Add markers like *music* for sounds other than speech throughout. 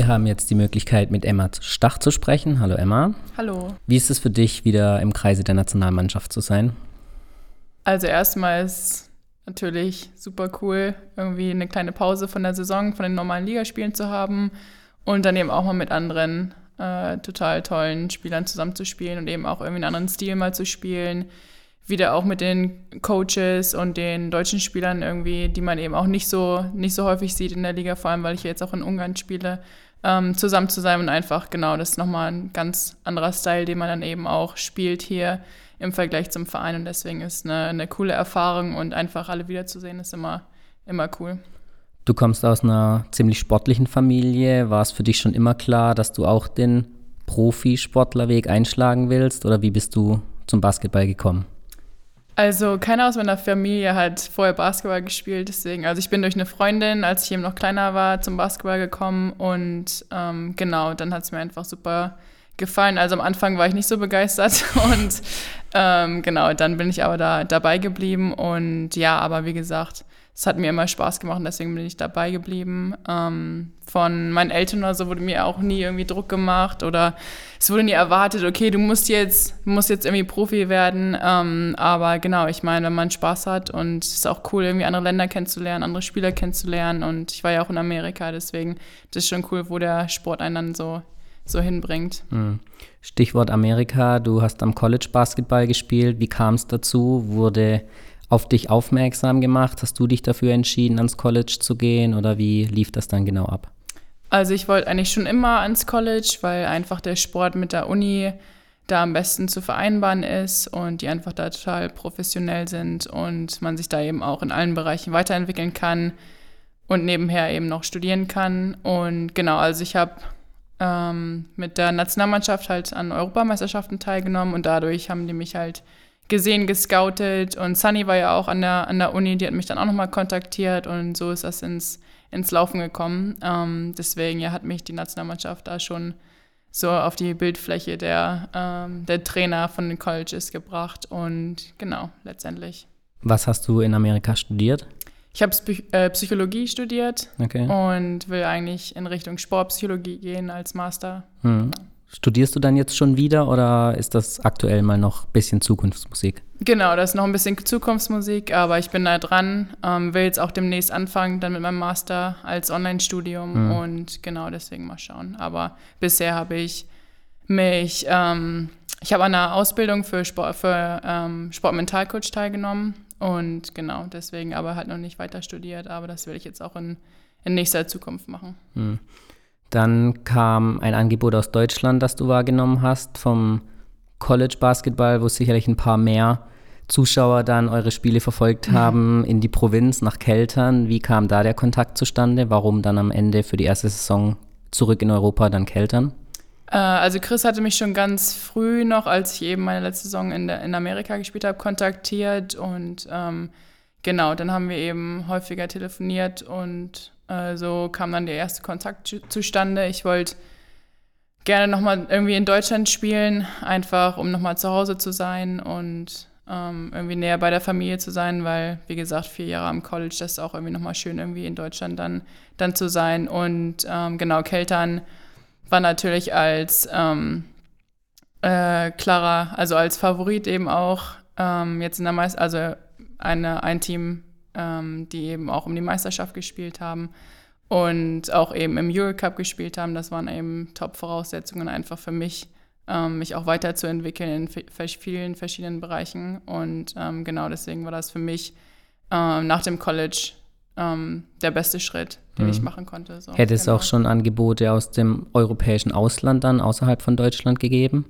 Wir haben jetzt die Möglichkeit, mit Emma Stach zu sprechen. Hallo Emma. Hallo. Wie ist es für dich, wieder im Kreise der Nationalmannschaft zu sein? Also erstmal ist natürlich super cool, irgendwie eine kleine Pause von der Saison, von den normalen Ligaspielen zu haben und dann eben auch mal mit anderen äh, total tollen Spielern zusammenzuspielen und eben auch irgendwie einen anderen Stil mal zu spielen. Wieder auch mit den Coaches und den deutschen Spielern irgendwie, die man eben auch nicht so, nicht so häufig sieht in der Liga, vor allem weil ich jetzt auch in Ungarn spiele, ähm, zusammen zu sein und einfach, genau, das ist nochmal ein ganz anderer Style, den man dann eben auch spielt hier im Vergleich zum Verein und deswegen ist eine, eine coole Erfahrung und einfach alle wiederzusehen ist immer, immer cool. Du kommst aus einer ziemlich sportlichen Familie. War es für dich schon immer klar, dass du auch den Profisportlerweg einschlagen willst oder wie bist du zum Basketball gekommen? Also keiner aus meiner Familie hat vorher Basketball gespielt, deswegen, also ich bin durch eine Freundin, als ich eben noch kleiner war, zum Basketball gekommen und ähm, genau, dann hat es mir einfach super gefallen. Also am Anfang war ich nicht so begeistert *laughs* und ähm, genau, dann bin ich aber da dabei geblieben und ja, aber wie gesagt, es hat mir immer Spaß gemacht und deswegen bin ich dabei geblieben. Ähm, von meinen Eltern oder so wurde mir auch nie irgendwie Druck gemacht oder es wurde nie erwartet, okay, du musst jetzt, musst jetzt irgendwie Profi werden. Ähm, aber genau, ich meine, wenn man Spaß hat und es ist auch cool, irgendwie andere Länder kennenzulernen, andere Spieler kennenzulernen und ich war ja auch in Amerika, deswegen das ist schon cool, wo der Sport einen dann so so hinbringt. Hm. Stichwort Amerika, du hast am College Basketball gespielt. Wie kam es dazu? Wurde auf dich aufmerksam gemacht? Hast du dich dafür entschieden, ans College zu gehen oder wie lief das dann genau ab? Also ich wollte eigentlich schon immer ans College, weil einfach der Sport mit der Uni da am besten zu vereinbaren ist und die einfach da total professionell sind und man sich da eben auch in allen Bereichen weiterentwickeln kann und nebenher eben noch studieren kann. Und genau, also ich habe ähm, mit der Nationalmannschaft halt an Europameisterschaften teilgenommen und dadurch haben die mich halt gesehen, gescoutet und Sunny war ja auch an der, an der Uni, die hat mich dann auch nochmal kontaktiert und so ist das ins, ins Laufen gekommen. Ähm, deswegen ja, hat mich die Nationalmannschaft da schon so auf die Bildfläche der, ähm, der Trainer von den Colleges gebracht und genau, letztendlich. Was hast du in Amerika studiert? Ich habe äh, Psychologie studiert okay. und will eigentlich in Richtung Sportpsychologie gehen als Master. Hm. Genau. Studierst du dann jetzt schon wieder oder ist das aktuell mal noch ein bisschen Zukunftsmusik? Genau, das ist noch ein bisschen Zukunftsmusik, aber ich bin da dran, ähm, will jetzt auch demnächst anfangen, dann mit meinem Master als Online-Studium mhm. und genau deswegen mal schauen. Aber bisher habe ich mich, ähm, ich habe an einer Ausbildung für, Sport, für ähm, Sportmentalcoach teilgenommen und genau deswegen aber halt noch nicht weiter studiert, aber das will ich jetzt auch in, in nächster Zukunft machen. Mhm. Dann kam ein Angebot aus Deutschland, das du wahrgenommen hast, vom College Basketball, wo sicherlich ein paar mehr Zuschauer dann eure Spiele verfolgt mhm. haben, in die Provinz nach Keltern. Wie kam da der Kontakt zustande? Warum dann am Ende für die erste Saison zurück in Europa dann Keltern? Äh, also Chris hatte mich schon ganz früh noch, als ich eben meine letzte Saison in, der, in Amerika gespielt habe, kontaktiert und ähm, genau, dann haben wir eben häufiger telefoniert und äh, so kam dann der erste Kontakt zustande. Ich wollte gerne nochmal irgendwie in Deutschland spielen, einfach um nochmal zu Hause zu sein und ähm, irgendwie näher bei der Familie zu sein, weil, wie gesagt, vier Jahre am College, das ist auch irgendwie nochmal schön, irgendwie in Deutschland dann, dann zu sein. Und ähm, genau, Keltern war natürlich als ähm, äh, klarer, also als Favorit eben auch ähm, jetzt in der Meister, also eine, ein Team ähm, die eben auch um die Meisterschaft gespielt haben und auch eben im Eurocup gespielt haben. Das waren eben Top-Voraussetzungen einfach für mich, ähm, mich auch weiterzuentwickeln in vielen verschiedenen Bereichen. Und ähm, genau deswegen war das für mich ähm, nach dem College der beste Schritt, den mhm. ich machen konnte. So, Hätte es genau. auch schon Angebote aus dem europäischen Ausland dann außerhalb von Deutschland gegeben?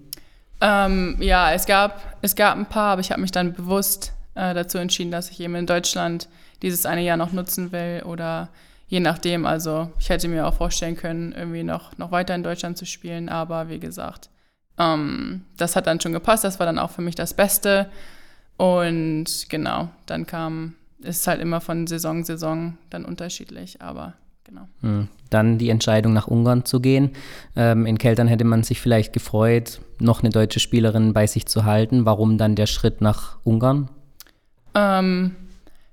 Ähm, ja, es gab, es gab ein paar, aber ich habe mich dann bewusst äh, dazu entschieden, dass ich eben in Deutschland dieses eine Jahr noch nutzen will oder je nachdem. Also ich hätte mir auch vorstellen können, irgendwie noch, noch weiter in Deutschland zu spielen, aber wie gesagt, ähm, das hat dann schon gepasst. Das war dann auch für mich das Beste. Und genau, dann kam, ist halt immer von Saison Saison dann unterschiedlich, aber genau. Hm. Dann die Entscheidung nach Ungarn zu gehen. Ähm, in Keltern hätte man sich vielleicht gefreut, noch eine deutsche Spielerin bei sich zu halten. Warum dann der Schritt nach Ungarn? Ähm,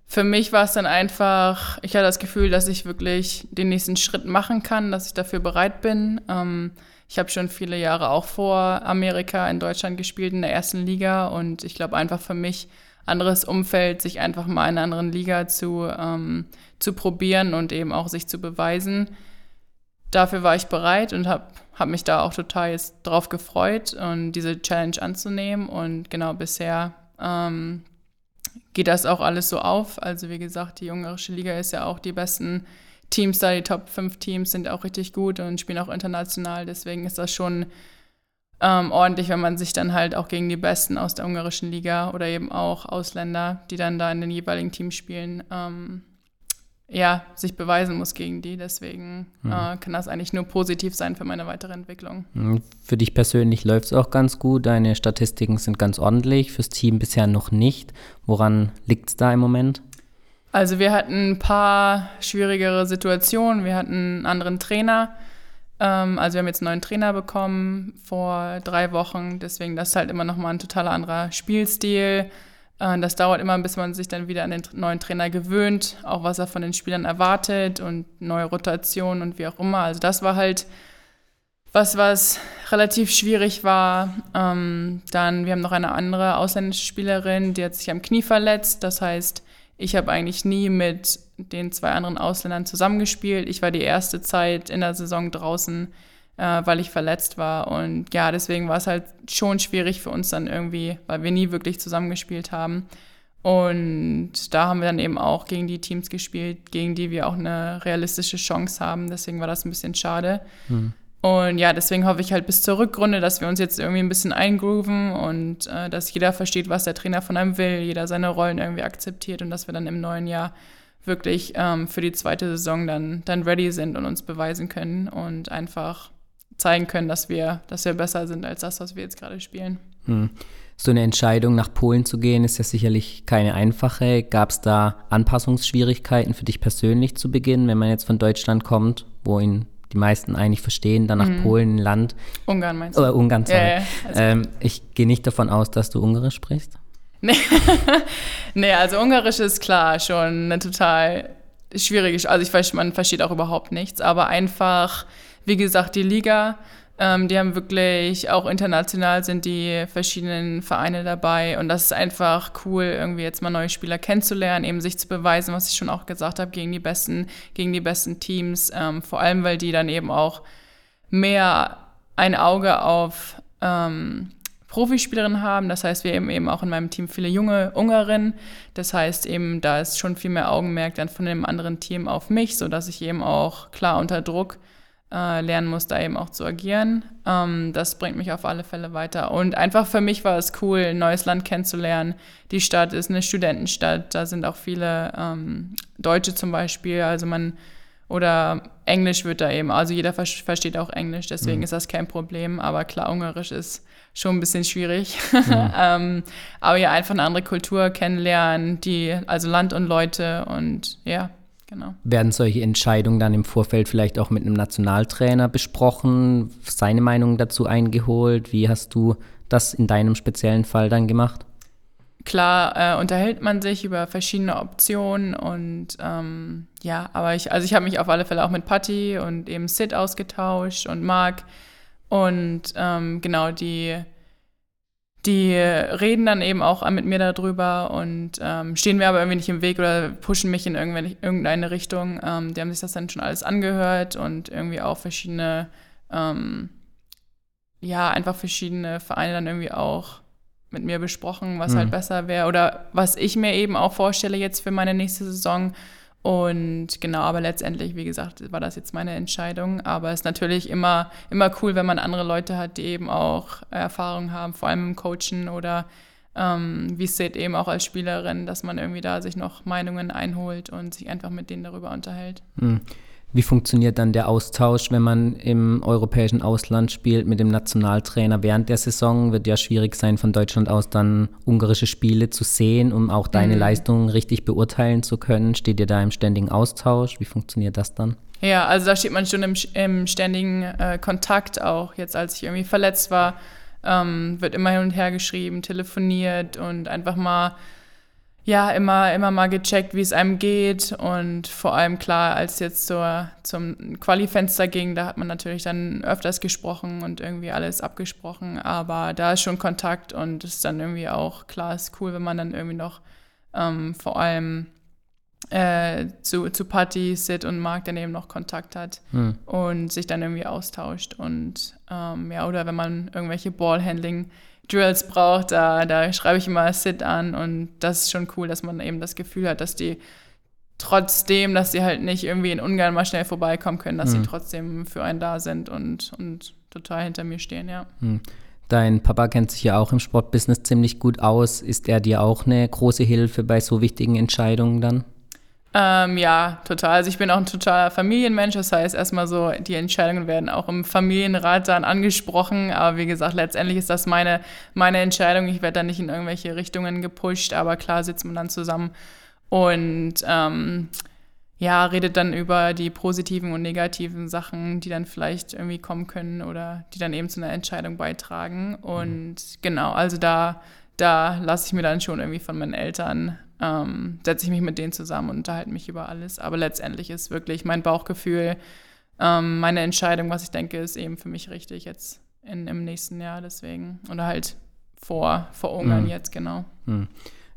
für mich war es dann einfach, ich hatte das Gefühl, dass ich wirklich den nächsten Schritt machen kann, dass ich dafür bereit bin. Ähm, ich habe schon viele Jahre auch vor Amerika in Deutschland gespielt in der ersten Liga und ich glaube einfach für mich anderes Umfeld, sich einfach mal in einer anderen Liga zu, ähm, zu probieren und eben auch sich zu beweisen. Dafür war ich bereit und habe hab mich da auch total jetzt drauf gefreut und diese Challenge anzunehmen. Und genau bisher ähm, geht das auch alles so auf. Also wie gesagt, die ungarische Liga ist ja auch die besten Teams da, die Top 5 Teams sind auch richtig gut und spielen auch international. Deswegen ist das schon ähm, ordentlich, wenn man sich dann halt auch gegen die Besten aus der ungarischen Liga oder eben auch Ausländer, die dann da in den jeweiligen Teams spielen, ähm, ja, sich beweisen muss gegen die. Deswegen mhm. äh, kann das eigentlich nur positiv sein für meine weitere Entwicklung. Mhm. Für dich persönlich läuft es auch ganz gut. Deine Statistiken sind ganz ordentlich, fürs Team bisher noch nicht. Woran liegt es da im Moment? Also wir hatten ein paar schwierigere Situationen. Wir hatten einen anderen Trainer. Ähm, also wir haben jetzt einen neuen Trainer bekommen vor drei Wochen. Deswegen das ist halt immer noch mal ein total anderer Spielstil. Äh, das dauert immer, bis man sich dann wieder an den neuen Trainer gewöhnt, auch was er von den Spielern erwartet und neue Rotationen und wie auch immer. Also das war halt was, was relativ schwierig war. Ähm, dann, wir haben noch eine andere ausländische Spielerin, die hat sich am Knie verletzt. Das heißt, ich habe eigentlich nie mit den zwei anderen Ausländern zusammengespielt. Ich war die erste Zeit in der Saison draußen, äh, weil ich verletzt war. Und ja, deswegen war es halt schon schwierig für uns dann irgendwie, weil wir nie wirklich zusammengespielt haben. Und da haben wir dann eben auch gegen die Teams gespielt, gegen die wir auch eine realistische Chance haben. Deswegen war das ein bisschen schade. Mhm. Und ja, deswegen hoffe ich halt bis zur Rückrunde, dass wir uns jetzt irgendwie ein bisschen eingrooven und äh, dass jeder versteht, was der Trainer von einem will, jeder seine Rollen irgendwie akzeptiert und dass wir dann im neuen Jahr wirklich ähm, für die zweite Saison dann, dann ready sind und uns beweisen können und einfach zeigen können, dass wir, dass wir besser sind als das, was wir jetzt gerade spielen. Hm. So eine Entscheidung, nach Polen zu gehen, ist ja sicherlich keine einfache. Gab es da Anpassungsschwierigkeiten für dich persönlich zu Beginn, wenn man jetzt von Deutschland kommt, wo in die meisten eigentlich verstehen, dann nach mhm. Polen, ein Land. Ungarn meinst du? Oder Ungarn, sorry. Ja, ja. Also ähm, ich gehe nicht davon aus, dass du Ungarisch sprichst. Nee. *laughs* nee, also Ungarisch ist klar schon eine total schwierige, also ich, man versteht auch überhaupt nichts, aber einfach, wie gesagt, die Liga ähm, die haben wirklich, auch international sind die verschiedenen Vereine dabei und das ist einfach cool, irgendwie jetzt mal neue Spieler kennenzulernen, eben sich zu beweisen, was ich schon auch gesagt habe, gegen die besten, gegen die besten Teams, ähm, vor allem, weil die dann eben auch mehr ein Auge auf ähm, Profispielerinnen haben. Das heißt, wir haben eben auch in meinem Team viele junge Ungarinnen. Das heißt eben, da ist schon viel mehr Augenmerk dann von dem anderen Team auf mich, sodass ich eben auch klar unter Druck äh, lernen muss, da eben auch zu agieren. Ähm, das bringt mich auf alle Fälle weiter. Und einfach für mich war es cool, ein neues Land kennenzulernen. Die Stadt ist eine Studentenstadt, da sind auch viele ähm, Deutsche zum Beispiel. Also man oder Englisch wird da eben, also jeder versteht auch Englisch, deswegen mhm. ist das kein Problem. Aber klar, Ungarisch ist schon ein bisschen schwierig. *laughs* Mhm. ähm, aber ja, einfach eine andere Kultur kennenlernen, die, also Land und Leute und ja, Genau. Werden solche Entscheidungen dann im Vorfeld vielleicht auch mit einem Nationaltrainer besprochen, seine Meinung dazu eingeholt? Wie hast du das in deinem speziellen Fall dann gemacht? Klar, äh, unterhält man sich über verschiedene Optionen und ähm, ja, aber ich, also ich habe mich auf alle Fälle auch mit Patti und eben Sid ausgetauscht und Marc und ähm, genau die die reden dann eben auch mit mir darüber und ähm, stehen mir aber irgendwie nicht im Weg oder pushen mich in irgendeine Richtung. Ähm, die haben sich das dann schon alles angehört und irgendwie auch verschiedene, ähm, ja, einfach verschiedene Vereine dann irgendwie auch mit mir besprochen, was halt mhm. halt besser wäre oder was ich mir eben auch vorstelle jetzt für meine nächste Saison und genau, aber letztendlich, wie gesagt, war das jetzt meine Entscheidung. Aber es ist natürlich immer, immer cool, wenn man andere Leute hat, die eben auch Erfahrung haben, vor allem im Coachen oder ähm, wie es seht, eben auch als Spielerin, dass man irgendwie da sich noch Meinungen einholt und sich einfach mit denen darüber unterhält. Mhm. Wie funktioniert dann der Austausch, wenn man im europäischen Ausland spielt mit dem Nationaltrainer während der Saison? Wird ja schwierig sein, von Deutschland aus dann ungarische Spiele zu sehen, um auch deine mhm. Leistungen richtig beurteilen zu können. Steht ihr da im ständigen Austausch? Wie funktioniert das dann? Ja, also da steht man schon im, im ständigen äh, Kontakt auch. Jetzt, als ich irgendwie verletzt war, ähm, wird immer hin und her geschrieben, telefoniert und einfach mal ja, immer, immer mal gecheckt, wie es einem geht. Und vor allem klar, als jetzt zur, zum Qualifenster ging, da hat man natürlich dann öfters gesprochen und irgendwie alles abgesprochen. Aber da ist schon Kontakt und es ist dann irgendwie auch klar, ist cool, wenn man dann irgendwie noch ähm, vor allem äh, zu, zu Patty, Sid und Mark dann eben noch Kontakt hat hm. und sich dann irgendwie austauscht. Und ähm, ja, oder wenn man irgendwelche Ballhandling- Drills braucht, da, da schreibe ich immer Sit an und das ist schon cool, dass man eben das Gefühl hat, dass die trotzdem, dass sie halt nicht irgendwie in Ungarn mal schnell vorbeikommen können, dass mhm. sie trotzdem für einen da sind und, und total hinter mir stehen, ja. Mhm. Dein Papa kennt sich ja auch im Sportbusiness ziemlich gut aus. Ist er dir auch eine große Hilfe bei so wichtigen Entscheidungen dann? Ähm, ja, total. Also ich bin auch ein totaler Familienmensch. Das heißt, erstmal so, die Entscheidungen werden auch im Familienrat dann angesprochen. Aber wie gesagt, letztendlich ist das meine, meine Entscheidung. Ich werde da nicht in irgendwelche Richtungen gepusht. Aber klar sitzt man dann zusammen und ähm, ja, redet dann über die positiven und negativen Sachen, die dann vielleicht irgendwie kommen können oder die dann eben zu einer Entscheidung beitragen. Und mhm. genau, also da, da lasse ich mir dann schon irgendwie von meinen Eltern ähm, setze ich mich mit denen zusammen und unterhalte mich über alles. Aber letztendlich ist wirklich mein Bauchgefühl, ähm, meine Entscheidung, was ich denke, ist eben für mich richtig jetzt in, im nächsten Jahr deswegen. Oder halt vor, vor Ungarn mhm. jetzt, genau. Mhm.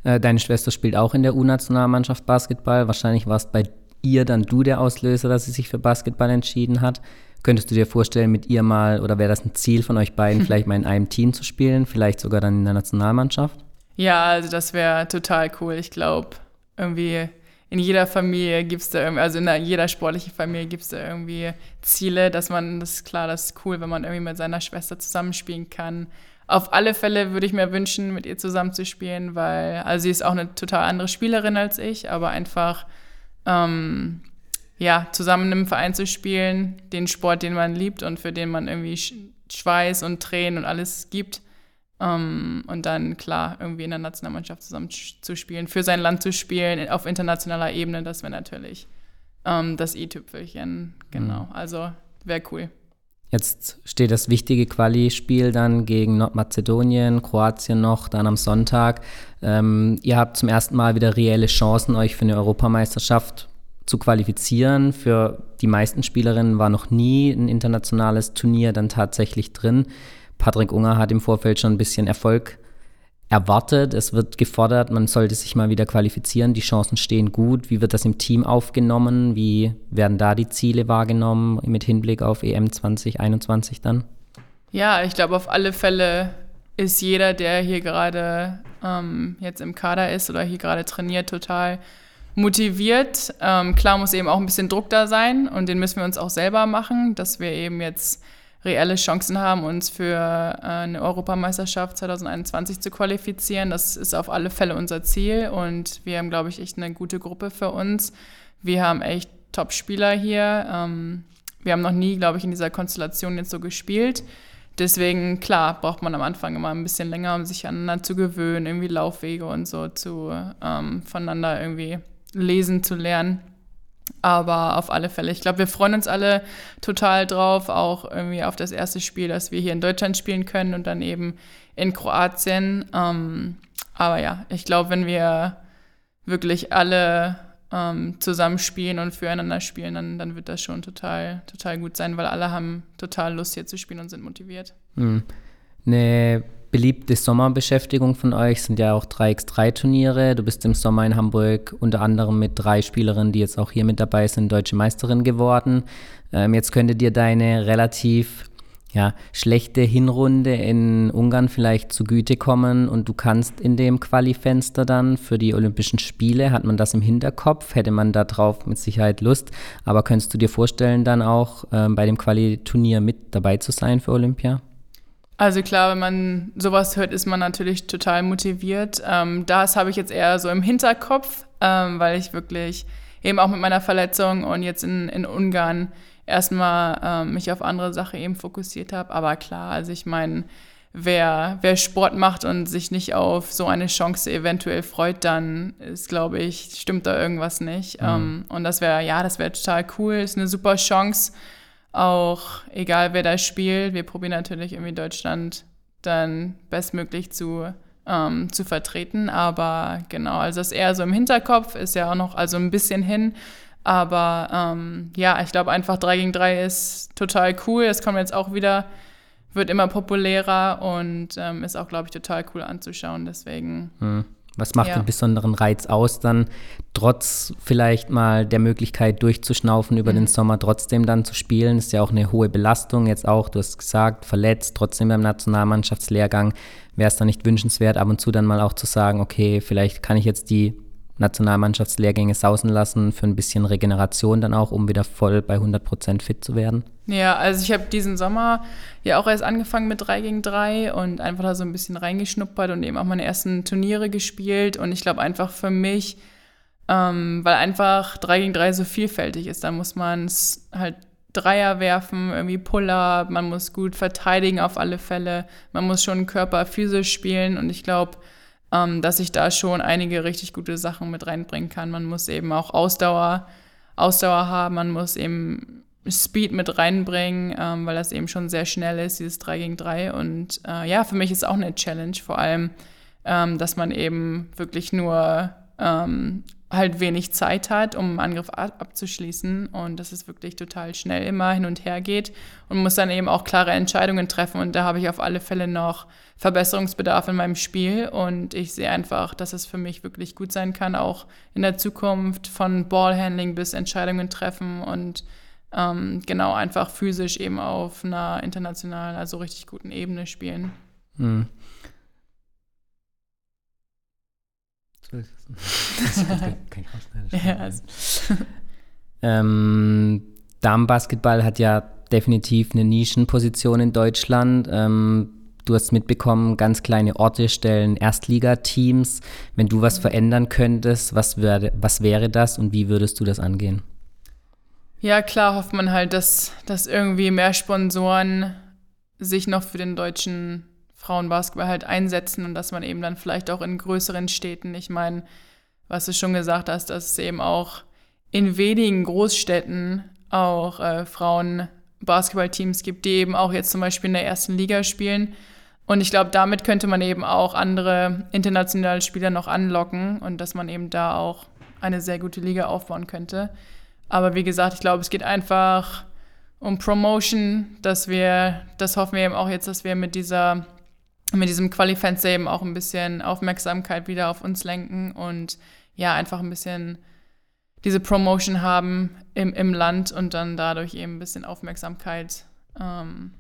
Äh, deine Schwester spielt auch in der U-Nationalmannschaft Basketball. Wahrscheinlich war es bei ihr dann du der Auslöser, dass sie sich für Basketball entschieden hat. Könntest du dir vorstellen, mit ihr mal, oder wäre das ein Ziel von euch beiden, *laughs* vielleicht mal in einem Team zu spielen, vielleicht sogar dann in der Nationalmannschaft? Ja, also das wäre total cool. Ich glaube, irgendwie in jeder Familie gibt es da irgendwie, also in jeder sportlichen Familie gibt es da irgendwie Ziele, dass man, das ist klar, das ist cool, wenn man irgendwie mit seiner Schwester zusammenspielen kann. Auf alle Fälle würde ich mir wünschen, mit ihr zusammenzuspielen, weil, also sie ist auch eine total andere Spielerin als ich, aber einfach, ähm, ja, zusammen im Verein zu spielen, den Sport, den man liebt und für den man irgendwie Schweiß und Tränen und alles gibt, um, ähm, und dann, klar, irgendwie in der Nationalmannschaft zusammen zu spielen, für sein Land zu spielen, auf internationaler Ebene, das wäre natürlich um, ähm, das i-Tüpfelchen. Genau, mhm. also wäre cool. Jetzt steht das wichtige Quali-Spiel dann gegen Nordmazedonien, Kroatien noch, dann am Sonntag. Ähm, ihr habt zum ersten Mal wieder reelle Chancen, euch für eine Europameisterschaft zu qualifizieren. Für die meisten Spielerinnen war noch nie ein internationales Turnier dann tatsächlich drin. Patrick Unger hat im Vorfeld schon ein bisschen Erfolg erwartet. Es wird gefordert, man sollte sich mal wieder qualifizieren. Die Chancen stehen gut. Wie wird das im Team aufgenommen? Wie werden da die Ziele wahrgenommen mit Hinblick auf EM 2021 dann? Ja, ich glaube, auf alle Fälle ist jeder, der hier gerade ähm, jetzt im Kader ist oder hier gerade trainiert, total motiviert. Ähm, klar muss eben auch ein bisschen Druck da sein und den müssen wir uns auch selber machen, dass wir eben jetzt reelle Chancen haben, uns für äh, eine Europameisterschaft 2021 zu qualifizieren. Das ist auf alle Fälle unser Ziel und wir haben, glaube ich, echt eine gute Gruppe für uns. Wir haben echt Top-Spieler hier. Ähm, wir haben noch nie, glaube ich, in dieser Konstellation jetzt so gespielt. Deswegen, klar, braucht man am Anfang immer ein bisschen länger, um sich aneinander zu gewöhnen, irgendwie Laufwege und so zu ähm, voneinander irgendwie lesen zu lernen. Aber auf alle Fälle, ich glaube, wir freuen uns alle total drauf, auch irgendwie auf das erste Spiel, dass wir hier in Deutschland spielen können und dann eben in Kroatien. Ähm, aber ja, ich glaube, wenn wir wirklich alle ähm, zusammen spielen und füreinander spielen, dann, dann wird das schon total, total gut sein, weil alle haben total Lust hier zu spielen und sind motiviert. Mhm. Eine beliebte Sommerbeschäftigung von euch sind ja auch 3x3-Turniere. Du bist im Sommer in Hamburg unter anderem mit drei Spielerinnen, die jetzt auch hier mit dabei sind, deutsche Meisterin geworden. Ähm, jetzt könnte dir deine relativ ja, schlechte Hinrunde in Ungarn vielleicht zugute kommen und du kannst in dem Quali-Fenster dann für die Olympischen Spiele, hat man das im Hinterkopf, hätte man da drauf mit Sicherheit Lust, aber könntest du dir vorstellen, dann auch ähm, bei dem Quali-Turnier mit dabei zu sein für Olympia? Also klar, wenn man sowas hört, ist man natürlich total motiviert. Ähm, das habe ich jetzt eher so im Hinterkopf, ähm, weil ich wirklich eben auch mit meiner Verletzung und jetzt in, in Ungarn erstmal ähm, mich auf andere Sachen eben fokussiert habe. Aber klar, also ich meine, wer, wer Sport macht und sich nicht auf so eine Chance eventuell freut, dann ist, glaube ich, stimmt da irgendwas nicht. Mhm. Ähm, und das wäre, ja, das wäre total cool, ist eine super Chance auch egal wer da spielt, wir probieren natürlich irgendwie Deutschland dann bestmöglich zu ähm, zu vertreten. Aber genau, also das eher so im Hinterkopf ist ja auch noch also ein bisschen hin. Aber ähm, ja, ich glaube einfach 3 gegen 3 ist total cool. Es kommt jetzt auch wieder, wird immer populärer und ähm, ist auch, glaube ich, total cool anzuschauen. Deswegen. Hm. Was macht ja. den besonderen Reiz aus, dann trotz vielleicht mal der Möglichkeit durchzuschnaufen über mhm. den Sommer trotzdem dann zu spielen? Ist ja auch eine hohe Belastung. Jetzt auch, du hast gesagt, verletzt, trotzdem beim Nationalmannschaftslehrgang. Wäre es dann nicht wünschenswert, ab und zu dann mal auch zu sagen, okay, vielleicht kann ich jetzt die Nationalmannschaftslehrgänge sausen lassen für ein bisschen Regeneration dann auch, um wieder voll bei 100 Prozent fit zu werden? Ja, also ich habe diesen Sommer ja auch erst angefangen mit 3 gegen 3 und einfach da so ein bisschen reingeschnuppert und eben auch meine ersten Turniere gespielt. Und ich glaube einfach für mich, ähm, weil einfach 3 gegen 3 so vielfältig ist, da muss man es halt Dreier werfen, irgendwie Puller, man muss gut verteidigen auf alle Fälle, man muss schon Körper physisch spielen und ich glaube, ähm, dass ich da schon einige richtig gute Sachen mit reinbringen kann. Man muss eben auch Ausdauer, Ausdauer haben, man muss eben Speed mit reinbringen, ähm, weil das eben schon sehr schnell ist, dieses 3 gegen 3. Und äh, ja, für mich ist auch eine Challenge, vor allem, ähm, dass man eben wirklich nur ähm, halt wenig Zeit hat, um einen Angriff ab abzuschließen. Und dass es wirklich total schnell immer hin und her geht. Und muss dann eben auch klare Entscheidungen treffen. Und da habe ich auf alle Fälle noch Verbesserungsbedarf in meinem Spiel. Und ich sehe einfach, dass es für mich wirklich gut sein kann, auch in der Zukunft von Ballhandling bis Entscheidungen treffen und ähm, genau einfach physisch eben auf einer internationalen, also richtig guten Ebene spielen. Hm. Das kann ich rausschneiden. Ja, also. *laughs* ähm, Damenbasketball hat ja definitiv eine Nischenposition in Deutschland. Ähm, du hast mitbekommen, ganz kleine Orte stellen Erstligateams. Wenn du was verändern könntest, was, wär, was wäre das und wie würdest du das angehen? Ja, klar hofft man halt, dass, dass irgendwie mehr Sponsoren sich noch für den deutschen Frauenbasketball halt einsetzen und dass man eben dann vielleicht auch in größeren Städten, ich meine, was du schon gesagt hast, dass es eben auch in wenigen Großstädten auch äh, Frauen-Basketballteams gibt, die eben auch jetzt zum Beispiel in der ersten Liga spielen. Und ich glaube, damit könnte man eben auch andere internationale Spieler noch anlocken und dass man eben da auch eine sehr gute Liga aufbauen könnte. Aber wie gesagt, ich glaube, es geht einfach um Promotion, dass wir, das hoffen wir eben auch jetzt, dass wir mit dieser mit diesem Quali-Fenster eben auch ein bisschen Aufmerksamkeit wieder auf uns lenken und ja, einfach ein bisschen diese Promotion haben im, im Land und dann dadurch eben ein bisschen Aufmerksamkeit ähm,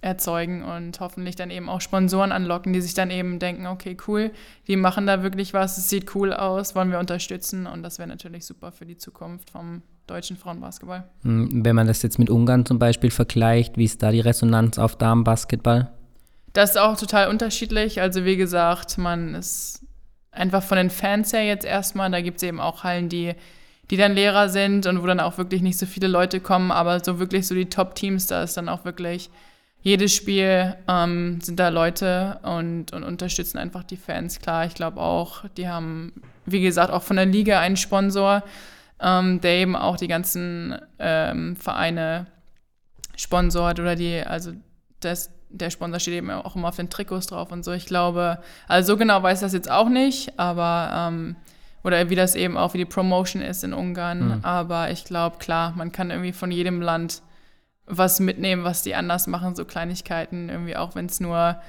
erzeugen und hoffentlich dann eben auch Sponsoren anlocken, die sich dann eben denken, okay, cool, die machen da wirklich was, es sieht cool aus, wollen wir unterstützen und das wäre natürlich super für die Zukunft vom deutschen Frauenbasketball. Hm, wenn man das jetzt mit Ungarn zum Beispiel vergleicht, wie ist da die Resonanz auf Damenbasketball? Das ist auch total unterschiedlich. Also wie gesagt, man ist einfach von den Fans her jetzt erstmal, da gibt es eben auch Hallen, die, die dann Lehrer sind und wo dann auch wirklich nicht so viele Leute kommen, aber so wirklich so die Top-Teams, da ist dann auch wirklich jedes Spiel ähm, sind da Leute und, und unterstützen einfach die Fans. Klar, ich glaube auch, die haben, wie gesagt, auch von der Liga einen Sponsor, ähm, der eben auch die ganzen ähm, Vereine sponsort oder die, also das, der Sponsor steht eben auch immer auf den Trikots drauf und so. Ich glaube, also so genau weiß das jetzt auch nicht, aber ähm, oder wie das eben auch wie die Promotion ist in Ungarn. Mhm. Aber ich glaube, klar, man kann irgendwie von jedem Land was mitnehmen, was die anders machen, so Kleinigkeiten, irgendwie auch wenn es nur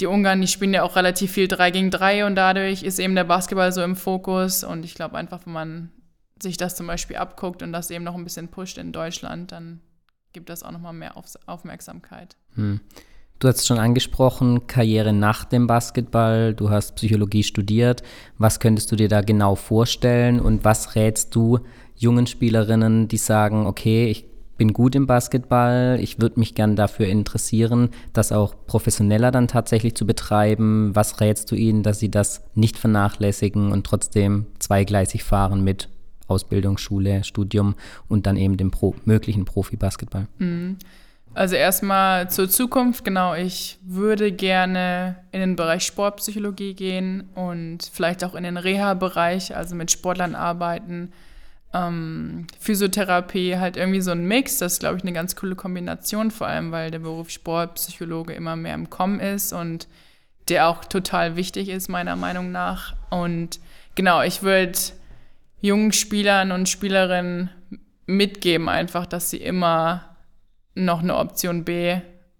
die Ungarn, die spielen ja auch relativ viel 3 gegen 3 und dadurch ist eben der Basketball so im Fokus. Und ich glaube einfach, wenn man sich das zum Beispiel abguckt und das eben noch ein bisschen pusht in Deutschland, dann gibt das auch nochmal mehr Aufmerksamkeit. Hm. Du hast schon angesprochen, Karriere nach dem Basketball. Du hast Psychologie studiert. Was könntest du dir da genau vorstellen und was rätst du jungen Spielerinnen, die sagen, okay, ich bin gut im Basketball, ich würde mich gern dafür interessieren, das auch professioneller dann tatsächlich zu betreiben. Was rätst du ihnen, dass sie das nicht vernachlässigen und trotzdem zweigleisig fahren mit Ausbildung, Schule, Studium und dann eben dem Pro möglichen Profi-Basketball? Mhm. Also erstmal zur Zukunft, genau, ich würde gerne in den Bereich Sportpsychologie gehen und vielleicht auch in den Reha-Bereich, also mit Sportlern arbeiten. Ähm, Physiotherapie, halt irgendwie so ein Mix, das ist, glaube ich, eine ganz coole Kombination, vor allem weil der Beruf Sportpsychologe immer mehr im Kommen ist und der auch total wichtig ist, meiner Meinung nach. Und genau, ich würde jungen Spielern und Spielerinnen mitgeben, einfach, dass sie immer noch eine Option B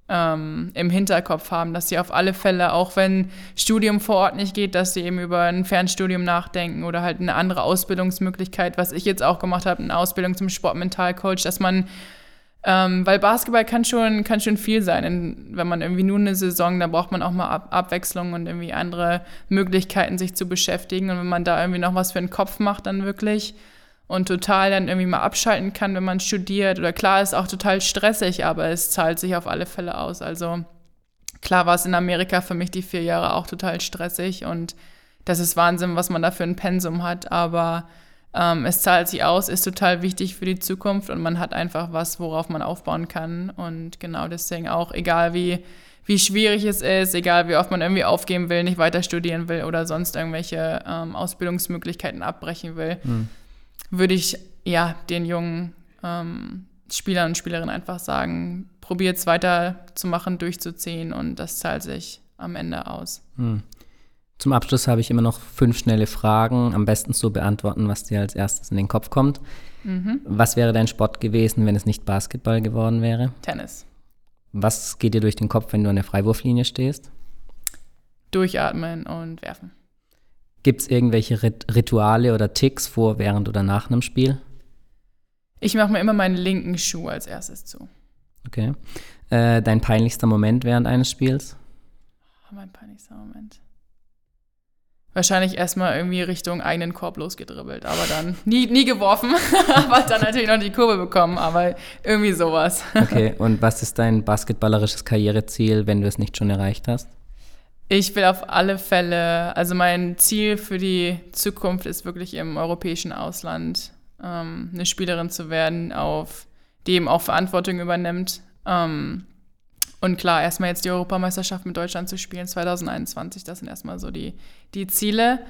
ähm, im Hinterkopf haben, dass sie auf alle Fälle, auch wenn Studium vor Ort nicht geht, dass sie eben über ein Fernstudium nachdenken oder halt eine andere Ausbildungsmöglichkeit, was ich jetzt auch gemacht habe, eine Ausbildung zum Sportmentalcoach, dass man ähm, weil Basketball kann schon, kann schon viel sein. Und wenn man irgendwie nur eine Saison, da braucht man auch mal Ab Abwechslung und irgendwie andere Möglichkeiten, sich zu beschäftigen. Und wenn man da irgendwie noch was für den Kopf macht, dann wirklich und total dann irgendwie mal abschalten kann, wenn man studiert. Oder klar, ist auch total stressig, aber es zahlt sich auf alle Fälle aus. Also klar war es in Amerika für mich die vier Jahre auch total stressig und das ist Wahnsinn, was man da für ein Pensum hat, aber ähm, es zahlt sich aus, ist total wichtig für die Zukunft und man hat einfach was, worauf man aufbauen kann. Und genau deswegen auch, egal wie, wie schwierig es ist, egal wie oft man irgendwie aufgeben will, nicht weiter studieren will oder sonst irgendwelche ähm, Ausbildungsmöglichkeiten abbrechen will, mhm würde ich ja den jungen ähm, Spielern und Spielerinnen einfach sagen, probiert es weiter zu machen, durchzuziehen und das zahlt sich am Ende aus. Hm. Zum Abschluss habe ich immer noch fünf schnelle Fragen, am besten so beantworten, was dir als erstes in den Kopf kommt. Mhm. Was wäre dein Sport gewesen, wenn es nicht Basketball geworden wäre? Tennis. Was geht dir durch den Kopf, wenn du an der Freiwurflinie stehst? Durchatmen und werfen. Gibt es irgendwelche Rituale oder Ticks vor, während oder nach einem Spiel? Ich mache mir immer meinen linken Schuh als erstes zu. Okay. Äh, dein peinlichster Moment während eines Spiels? Oh, mein peinlichster Moment. Wahrscheinlich erstmal irgendwie Richtung eigenen Korb losgedribbelt, aber dann nie, nie geworfen, *laughs* aber dann natürlich noch die Kurve bekommen, aber irgendwie sowas. Okay, und was ist dein basketballerisches Karriereziel, wenn du es nicht schon erreicht hast? Ich will auf alle Fälle, also mein Ziel für die Zukunft ist wirklich im europäischen Ausland ähm, eine Spielerin zu werden, auf die eben auch Verantwortung übernimmt. Ähm, und klar, erstmal jetzt die Europameisterschaft mit Deutschland zu spielen, 2021, das sind erstmal so die, die Ziele.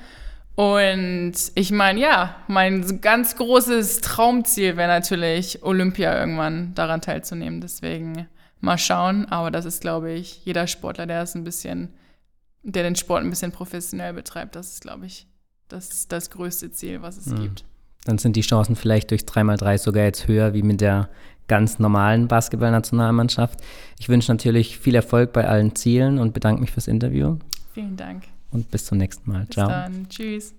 Und ich meine, ja, mein ganz großes Traumziel wäre natürlich, Olympia irgendwann daran teilzunehmen. Deswegen mal schauen. Aber das ist, glaube ich, jeder Sportler, der es ein bisschen der den Sport ein bisschen professionell betreibt. Das ist, glaube ich, das, das größte Ziel, was es mhm. gibt. Dann sind die Chancen vielleicht durch 3x3 sogar jetzt höher wie mit der ganz normalen Basketballnationalmannschaft. Ich wünsche natürlich viel Erfolg bei allen Zielen und bedanke mich fürs Interview. Vielen Dank. Und bis zum nächsten Mal. Bis Ciao. Dann. Tschüss.